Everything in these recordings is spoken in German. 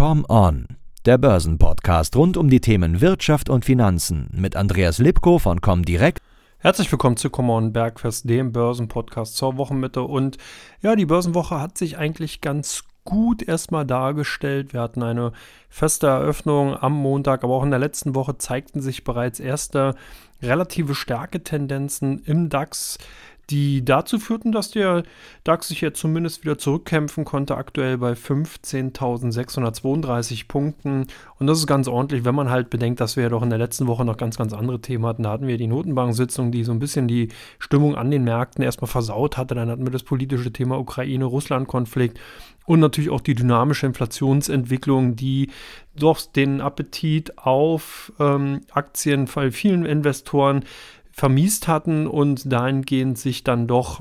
Come On, der Börsenpodcast rund um die Themen Wirtschaft und Finanzen mit Andreas Lipko von Comdirect. Herzlich willkommen zu Come On Bergfest, dem Börsenpodcast zur Wochenmitte. Und ja, die Börsenwoche hat sich eigentlich ganz gut erstmal dargestellt. Wir hatten eine feste Eröffnung am Montag, aber auch in der letzten Woche zeigten sich bereits erste relative Stärketendenzen im DAX die dazu führten, dass der DAX sich jetzt zumindest wieder zurückkämpfen konnte, aktuell bei 15.632 Punkten. Und das ist ganz ordentlich, wenn man halt bedenkt, dass wir ja doch in der letzten Woche noch ganz, ganz andere Themen hatten. Da hatten wir die Notenbank-Sitzung, die so ein bisschen die Stimmung an den Märkten erstmal versaut hatte. Dann hatten wir das politische Thema Ukraine-Russland-Konflikt und natürlich auch die dynamische Inflationsentwicklung, die doch den Appetit auf ähm, Aktien bei vielen Investoren vermiest hatten und dahingehend sich dann doch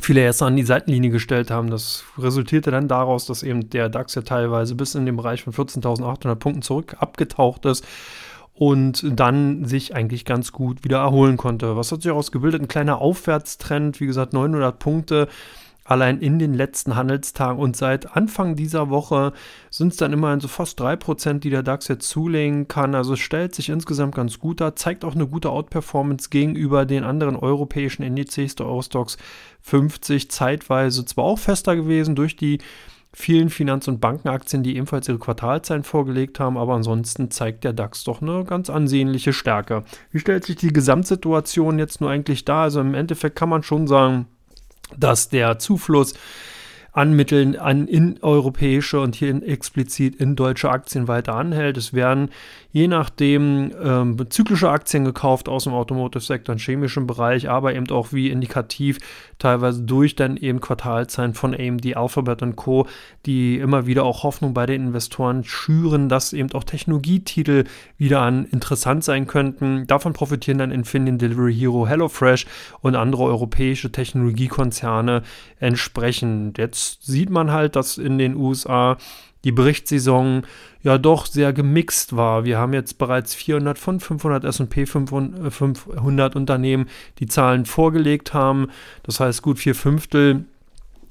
viele erst an die Seitenlinie gestellt haben. Das resultierte dann daraus, dass eben der DAX ja teilweise bis in den Bereich von 14.800 Punkten zurück abgetaucht ist und dann sich eigentlich ganz gut wieder erholen konnte. Was hat sich daraus gebildet? Ein kleiner Aufwärtstrend, wie gesagt, 900 Punkte allein in den letzten Handelstagen und seit Anfang dieser Woche sind es dann immerhin so fast 3%, die der DAX jetzt zulegen kann. Also es stellt sich insgesamt ganz gut dar, zeigt auch eine gute Outperformance gegenüber den anderen europäischen Indizes der Eurostox 50, zeitweise zwar auch fester gewesen durch die vielen Finanz- und Bankenaktien, die ebenfalls ihre Quartalzahlen vorgelegt haben, aber ansonsten zeigt der DAX doch eine ganz ansehnliche Stärke. Wie stellt sich die Gesamtsituation jetzt nur eigentlich dar? Also im Endeffekt kann man schon sagen, dass der Zufluss an Mitteln an in europäische und hier explizit in deutsche Aktien weiter anhält. Es werden je nachdem ähm, zyklische Aktien gekauft aus dem Automotive-Sektor und chemischen Bereich, aber eben auch wie indikativ teilweise durch dann eben Quartalzahlen von AMD, Alphabet und Co., die immer wieder auch Hoffnung bei den Investoren schüren, dass eben auch Technologietitel wieder an interessant sein könnten. Davon profitieren dann Infineon, Delivery Hero, HelloFresh und andere europäische Technologiekonzerne entsprechend. Jetzt sieht man halt, dass in den USA die Berichtssaison ja doch sehr gemixt war. Wir haben jetzt bereits 400 von 500 S&P 500 Unternehmen, die Zahlen vorgelegt haben. Das heißt, gut vier Fünftel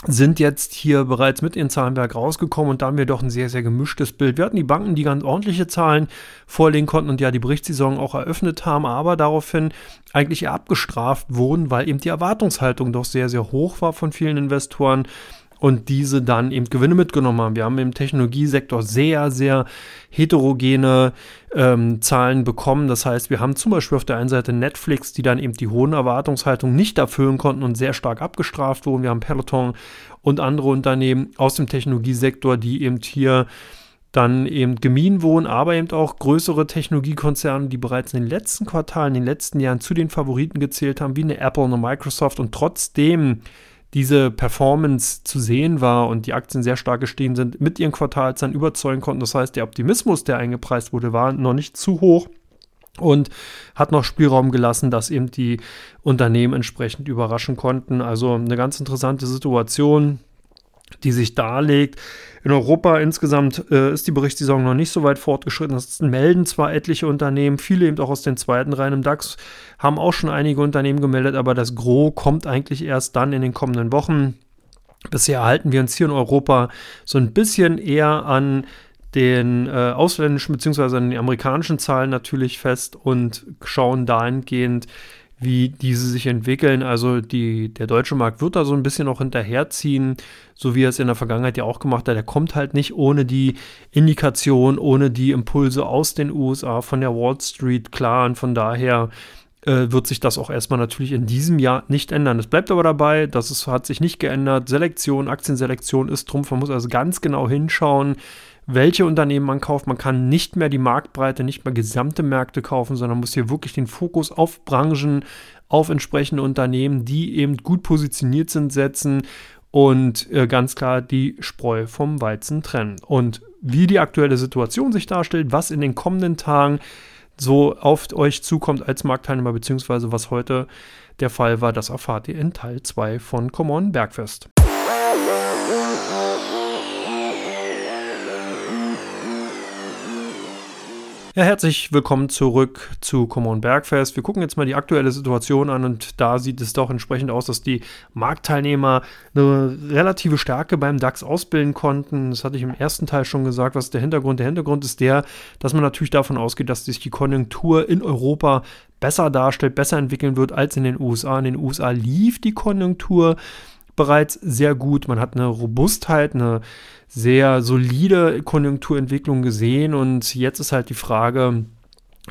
sind jetzt hier bereits mit ihren Zahlenwerk rausgekommen und da haben wir doch ein sehr, sehr gemischtes Bild. Wir hatten die Banken, die ganz ordentliche Zahlen vorlegen konnten und ja die Berichtssaison auch eröffnet haben, aber daraufhin eigentlich eher abgestraft wurden, weil eben die Erwartungshaltung doch sehr, sehr hoch war von vielen Investoren und diese dann eben Gewinne mitgenommen haben. Wir haben im Technologiesektor sehr, sehr heterogene ähm, Zahlen bekommen. Das heißt, wir haben zum Beispiel auf der einen Seite Netflix, die dann eben die hohen Erwartungshaltungen nicht erfüllen konnten und sehr stark abgestraft wurden. Wir haben Peloton und andere Unternehmen aus dem Technologiesektor, die eben hier dann eben gemieden wurden, aber eben auch größere Technologiekonzerne, die bereits in den letzten Quartalen, in den letzten Jahren zu den Favoriten gezählt haben, wie eine Apple und eine Microsoft und trotzdem diese Performance zu sehen war und die Aktien sehr stark gestiegen sind, mit ihren Quartalzahlen überzeugen konnten. Das heißt, der Optimismus, der eingepreist wurde, war noch nicht zu hoch und hat noch Spielraum gelassen, dass eben die Unternehmen entsprechend überraschen konnten. Also eine ganz interessante Situation die sich darlegt. In Europa insgesamt äh, ist die Berichtssaison noch nicht so weit fortgeschritten. Das melden zwar etliche Unternehmen, viele eben auch aus den zweiten Reihen im DAX, haben auch schon einige Unternehmen gemeldet, aber das Gros kommt eigentlich erst dann in den kommenden Wochen. Bisher halten wir uns hier in Europa so ein bisschen eher an den äh, ausländischen bzw. an den amerikanischen Zahlen natürlich fest und schauen dahingehend, wie diese sich entwickeln. Also die, der deutsche Markt wird da so ein bisschen auch hinterherziehen, so wie er es in der Vergangenheit ja auch gemacht hat. Der kommt halt nicht ohne die Indikation, ohne die Impulse aus den USA, von der Wall Street klar. Und von daher äh, wird sich das auch erstmal natürlich in diesem Jahr nicht ändern. Es bleibt aber dabei, dass es hat sich nicht geändert. Selektion, Aktienselektion ist Trumpf. Man muss also ganz genau hinschauen, welche Unternehmen man kauft. Man kann nicht mehr die Marktbreite, nicht mehr gesamte Märkte kaufen, sondern muss hier wirklich den Fokus auf Branchen, auf entsprechende Unternehmen, die eben gut positioniert sind, setzen und äh, ganz klar die Spreu vom Weizen trennen. Und wie die aktuelle Situation sich darstellt, was in den kommenden Tagen so auf euch zukommt als Marktteilnehmer, beziehungsweise was heute der Fall war, das erfahrt ihr in Teil 2 von Common Bergfest. Ja, herzlich willkommen zurück zu Common Bergfest. Wir gucken jetzt mal die aktuelle Situation an und da sieht es doch entsprechend aus, dass die Marktteilnehmer eine relative Stärke beim DAX ausbilden konnten. Das hatte ich im ersten Teil schon gesagt. Was ist der Hintergrund? Der Hintergrund ist der, dass man natürlich davon ausgeht, dass sich die Konjunktur in Europa besser darstellt, besser entwickeln wird als in den USA. In den USA lief die Konjunktur bereits sehr gut. Man hat eine Robustheit, eine sehr solide Konjunkturentwicklung gesehen und jetzt ist halt die Frage,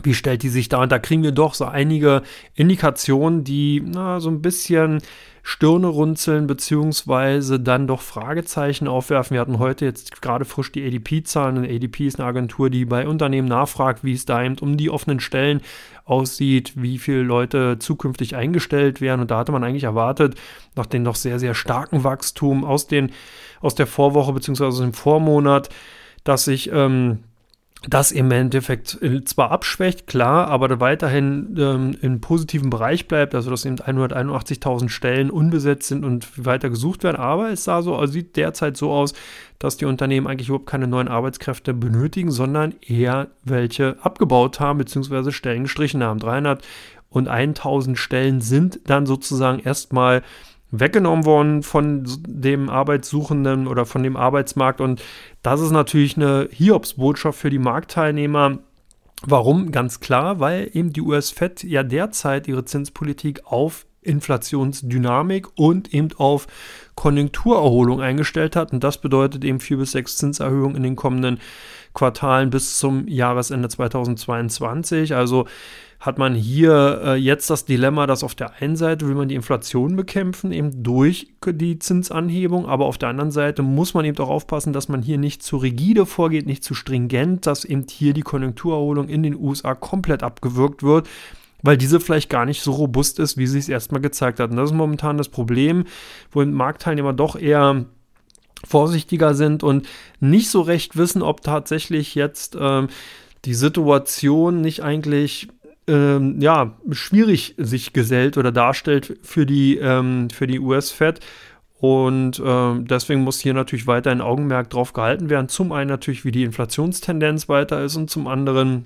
wie stellt die sich da? Und da kriegen wir doch so einige Indikationen, die na, so ein bisschen Stirne runzeln, beziehungsweise dann doch Fragezeichen aufwerfen. Wir hatten heute jetzt gerade frisch die ADP-Zahlen. ADP ist eine Agentur, die bei Unternehmen nachfragt, wie es da eben um die offenen Stellen aussieht, wie viele Leute zukünftig eingestellt werden. Und da hatte man eigentlich erwartet, nach dem noch sehr, sehr starken Wachstum aus den aus der Vorwoche bzw. aus dem Vormonat, dass sich ähm, das im Endeffekt äh, zwar abschwächt, klar, aber weiterhin ähm, im positiven Bereich bleibt, also dass eben 181.000 Stellen unbesetzt sind und weiter gesucht werden. Aber es sah so, also sieht derzeit so aus, dass die Unternehmen eigentlich überhaupt keine neuen Arbeitskräfte benötigen, sondern eher welche abgebaut haben bzw. Stellen gestrichen haben. 300 und 1000 Stellen sind dann sozusagen erstmal weggenommen worden von dem Arbeitssuchenden oder von dem Arbeitsmarkt. Und das ist natürlich eine Hiobsbotschaft für die Marktteilnehmer. Warum? Ganz klar, weil eben die US-Fed ja derzeit ihre Zinspolitik auf Inflationsdynamik und eben auf Konjunkturerholung eingestellt hat. Und das bedeutet eben vier bis sechs Zinserhöhungen in den kommenden Quartalen bis zum Jahresende 2022. Also hat man hier äh, jetzt das Dilemma, dass auf der einen Seite will man die Inflation bekämpfen, eben durch die Zinsanhebung, aber auf der anderen Seite muss man eben auch aufpassen, dass man hier nicht zu rigide vorgeht, nicht zu stringent, dass eben hier die Konjunkturerholung in den USA komplett abgewürgt wird weil diese vielleicht gar nicht so robust ist, wie sie es erstmal gezeigt hat. Und das ist momentan das Problem, wo Marktteilnehmer doch eher vorsichtiger sind und nicht so recht wissen, ob tatsächlich jetzt ähm, die Situation nicht eigentlich ähm, ja, schwierig sich gesellt oder darstellt für die, ähm, für die US-Fed. Und ähm, deswegen muss hier natürlich weiter ein Augenmerk drauf gehalten werden. Zum einen natürlich, wie die Inflationstendenz weiter ist und zum anderen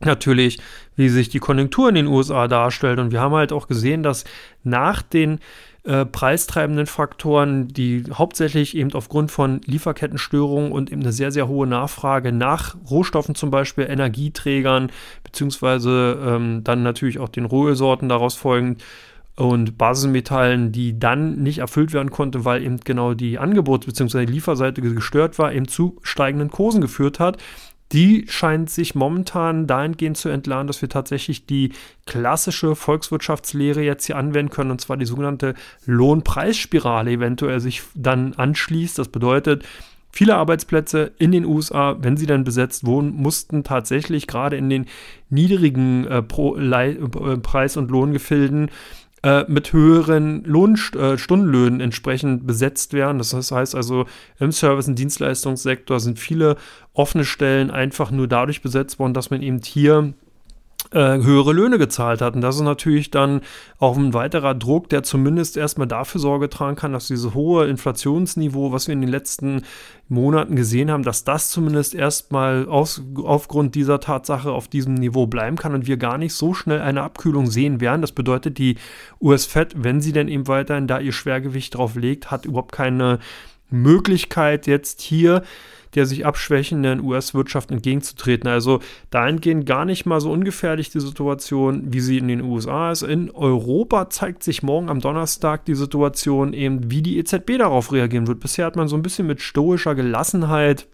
natürlich, wie sich die Konjunktur in den USA darstellt. Und wir haben halt auch gesehen, dass nach den äh, preistreibenden Faktoren, die hauptsächlich eben aufgrund von Lieferkettenstörungen und eben eine sehr, sehr hohe Nachfrage nach Rohstoffen, zum Beispiel Energieträgern, beziehungsweise ähm, dann natürlich auch den Rohölsorten daraus folgend und Basismetallen, die dann nicht erfüllt werden konnte, weil eben genau die Angebots- bzw. Lieferseite gestört war, eben zu steigenden Kursen geführt hat die scheint sich momentan dahingehend zu entladen, dass wir tatsächlich die klassische Volkswirtschaftslehre jetzt hier anwenden können, und zwar die sogenannte Lohnpreisspirale eventuell sich dann anschließt. Das bedeutet, Viele Arbeitsplätze in den USA, wenn sie dann besetzt wurden, mussten tatsächlich gerade in den niedrigen äh, äh, Preis- und Lohngefilden äh, mit höheren Lohnstundenlöhnen äh, entsprechend besetzt werden. Das heißt also, im Service- und Dienstleistungssektor sind viele offene Stellen einfach nur dadurch besetzt worden, dass man eben hier höhere Löhne gezahlt hat. Und das ist natürlich dann auch ein weiterer Druck, der zumindest erstmal dafür Sorge tragen kann, dass dieses hohe Inflationsniveau, was wir in den letzten Monaten gesehen haben, dass das zumindest erstmal aus, aufgrund dieser Tatsache auf diesem Niveau bleiben kann und wir gar nicht so schnell eine Abkühlung sehen werden. Das bedeutet, die US-Fed, wenn sie denn eben weiterhin da ihr Schwergewicht drauf legt, hat überhaupt keine Möglichkeit jetzt hier der sich abschwächenden US-Wirtschaft entgegenzutreten. Also dahingehend gar nicht mal so ungefährlich die Situation, wie sie in den USA ist. In Europa zeigt sich morgen am Donnerstag die Situation eben, wie die EZB darauf reagieren wird. Bisher hat man so ein bisschen mit stoischer Gelassenheit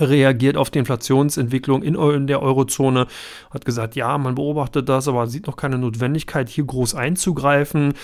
reagiert auf die Inflationsentwicklung in, in, der Eurozone, hat gesagt, ja, man beobachtet das, aber sieht noch keine Notwendigkeit, hier groß einzugreifen.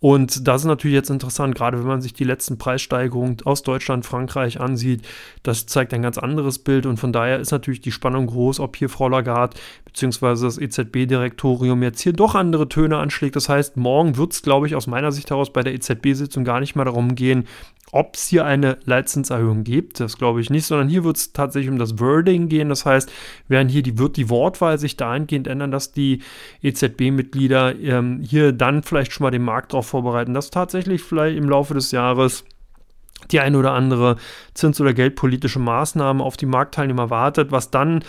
Und das ist natürlich jetzt interessant, gerade wenn man sich die letzten Preissteigerungen aus Deutschland, Frankreich ansieht. Das zeigt ein ganz anderes Bild und von daher ist natürlich die Spannung groß, ob hier Frau Lagarde bzw. das EZB-Direktorium jetzt hier doch andere Töne anschlägt. Das heißt, morgen wird es, glaube ich, aus meiner Sicht heraus bei der EZB-Sitzung gar nicht mal darum gehen, ob es hier eine Leitzinserhöhung gibt, das glaube ich nicht, sondern hier wird es tatsächlich um das Wording gehen. Das heißt, werden hier die, wird die Wortwahl sich dahingehend ändern, dass die EZB-Mitglieder ähm, hier dann vielleicht schon mal den Markt darauf vorbereiten, dass tatsächlich vielleicht im Laufe des Jahres die eine oder andere zins- oder geldpolitische Maßnahme auf die Marktteilnehmer wartet, was dann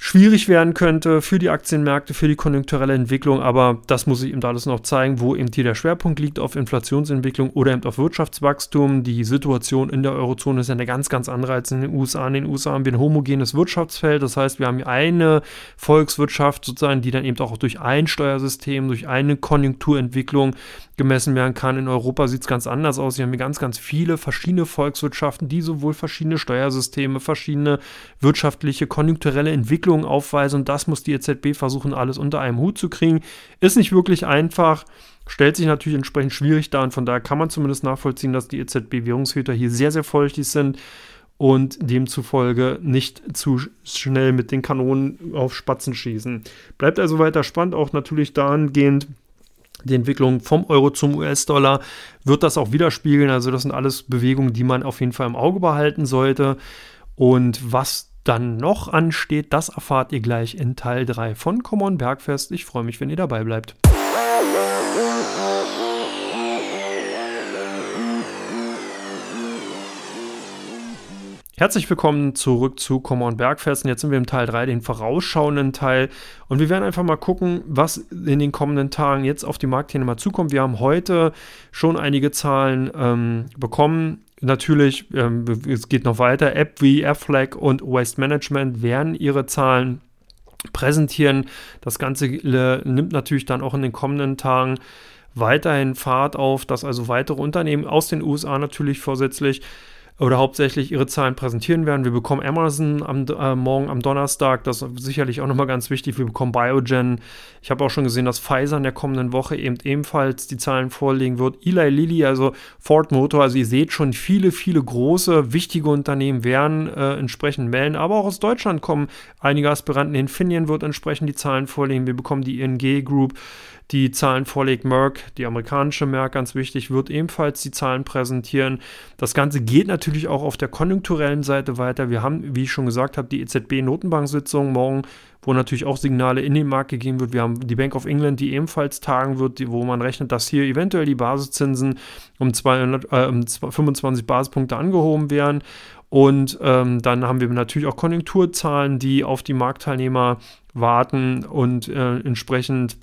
schwierig werden könnte für die Aktienmärkte, für die konjunkturelle Entwicklung, aber das muss ich eben alles noch zeigen, wo eben hier der Schwerpunkt liegt auf Inflationsentwicklung oder eben auf Wirtschaftswachstum. Die Situation in der Eurozone ist ja eine ganz, ganz andere als in den USA. In den USA haben wir ein homogenes Wirtschaftsfeld, das heißt, wir haben eine Volkswirtschaft sozusagen, die dann eben auch durch ein Steuersystem, durch eine Konjunkturentwicklung gemessen werden kann. In Europa sieht es ganz anders aus. Hier haben wir ganz, ganz viele verschiedene Volkswirtschaften, die sowohl verschiedene Steuersysteme, verschiedene wirtschaftliche, konjunkturelle Entwicklungen Entwicklungen aufweisen und das muss die EZB versuchen, alles unter einem Hut zu kriegen. Ist nicht wirklich einfach, stellt sich natürlich entsprechend schwierig dar und von daher kann man zumindest nachvollziehen, dass die EZB-Währungshüter hier sehr, sehr feuchtig sind und demzufolge nicht zu schnell mit den Kanonen auf Spatzen schießen. Bleibt also weiter spannend, auch natürlich dahingehend, die Entwicklung vom Euro zum US-Dollar wird das auch widerspiegeln. Also das sind alles Bewegungen, die man auf jeden Fall im Auge behalten sollte. Und was dann noch ansteht, das erfahrt ihr gleich in Teil 3 von Common Bergfest. Ich freue mich, wenn ihr dabei bleibt. Herzlich willkommen zurück zu Common Bergfest. Und jetzt sind wir im Teil 3, den vorausschauenden Teil. Und wir werden einfach mal gucken, was in den kommenden Tagen jetzt auf die Marktteilnehmer zukommt. Wir haben heute schon einige Zahlen ähm, bekommen natürlich, ähm, es geht noch weiter, App wie Airflag und Waste Management werden ihre Zahlen präsentieren. Das Ganze äh, nimmt natürlich dann auch in den kommenden Tagen weiterhin Fahrt auf, dass also weitere Unternehmen aus den USA natürlich vorsätzlich oder hauptsächlich ihre Zahlen präsentieren werden. Wir bekommen Amazon am äh, morgen am Donnerstag, das ist sicherlich auch nochmal ganz wichtig. Wir bekommen Biogen. Ich habe auch schon gesehen, dass Pfizer in der kommenden Woche eben ebenfalls die Zahlen vorlegen wird. Eli Lilly, also Ford Motor, also ihr seht schon, viele, viele große, wichtige Unternehmen werden äh, entsprechend melden. Aber auch aus Deutschland kommen einige Aspiranten. Infineon wird entsprechend die Zahlen vorlegen. Wir bekommen die ING Group die Zahlen vorlegt. Merck, die amerikanische Merck, ganz wichtig, wird ebenfalls die Zahlen präsentieren. Das Ganze geht natürlich auch auf der konjunkturellen Seite weiter. Wir haben, wie ich schon gesagt habe, die EZB-Notenbank-Sitzung morgen, wo natürlich auch Signale in den Markt gegeben wird. Wir haben die Bank of England, die ebenfalls tagen wird, wo man rechnet, dass hier eventuell die Basiszinsen um, 200, äh, um 25 Basispunkte angehoben werden. Und ähm, dann haben wir natürlich auch Konjunkturzahlen, die auf die Marktteilnehmer warten und äh, entsprechend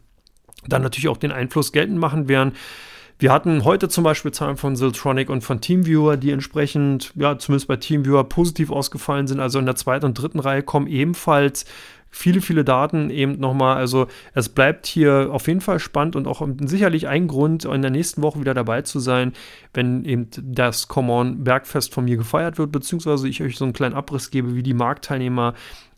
dann natürlich auch den Einfluss geltend machen werden. Wir hatten heute zum Beispiel Zahlen von Siltronic und von Teamviewer, die entsprechend, ja, zumindest bei Teamviewer positiv ausgefallen sind. Also in der zweiten und dritten Reihe kommen ebenfalls viele, viele Daten eben nochmal. Also es bleibt hier auf jeden Fall spannend und auch sicherlich ein Grund, in der nächsten Woche wieder dabei zu sein, wenn eben das Common Bergfest von mir gefeiert wird, beziehungsweise ich euch so einen kleinen Abriss gebe, wie die Marktteilnehmer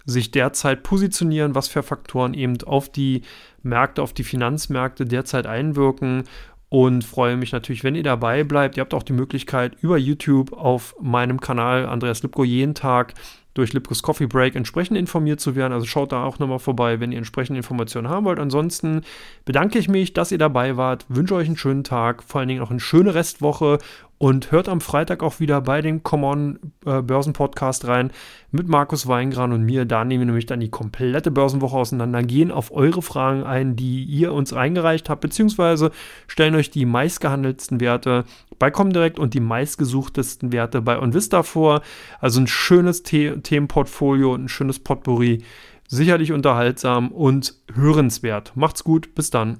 sich derzeit positionieren, was für Faktoren eben auf die Märkte, auf die Finanzmärkte derzeit einwirken und freue mich natürlich, wenn ihr dabei bleibt. Ihr habt auch die Möglichkeit, über YouTube auf meinem Kanal Andreas Lipko jeden Tag durch Lipkos Coffee Break entsprechend informiert zu werden. Also schaut da auch nochmal vorbei, wenn ihr entsprechende Informationen haben wollt. Ansonsten bedanke ich mich, dass ihr dabei wart, wünsche euch einen schönen Tag, vor allen Dingen auch eine schöne Restwoche und hört am Freitag auch wieder bei dem Common äh, Börsen Podcast rein mit Markus Weingran und mir. Da nehmen wir nämlich dann die komplette Börsenwoche auseinander, gehen auf eure Fragen ein, die ihr uns eingereicht habt, beziehungsweise stellen euch die meistgehandelten Werte bei Comdirect und die meistgesuchtesten Werte bei OnVista vor. Also ein schönes The Themenportfolio und ein schönes Potpourri. Sicherlich unterhaltsam und hörenswert. Macht's gut, bis dann.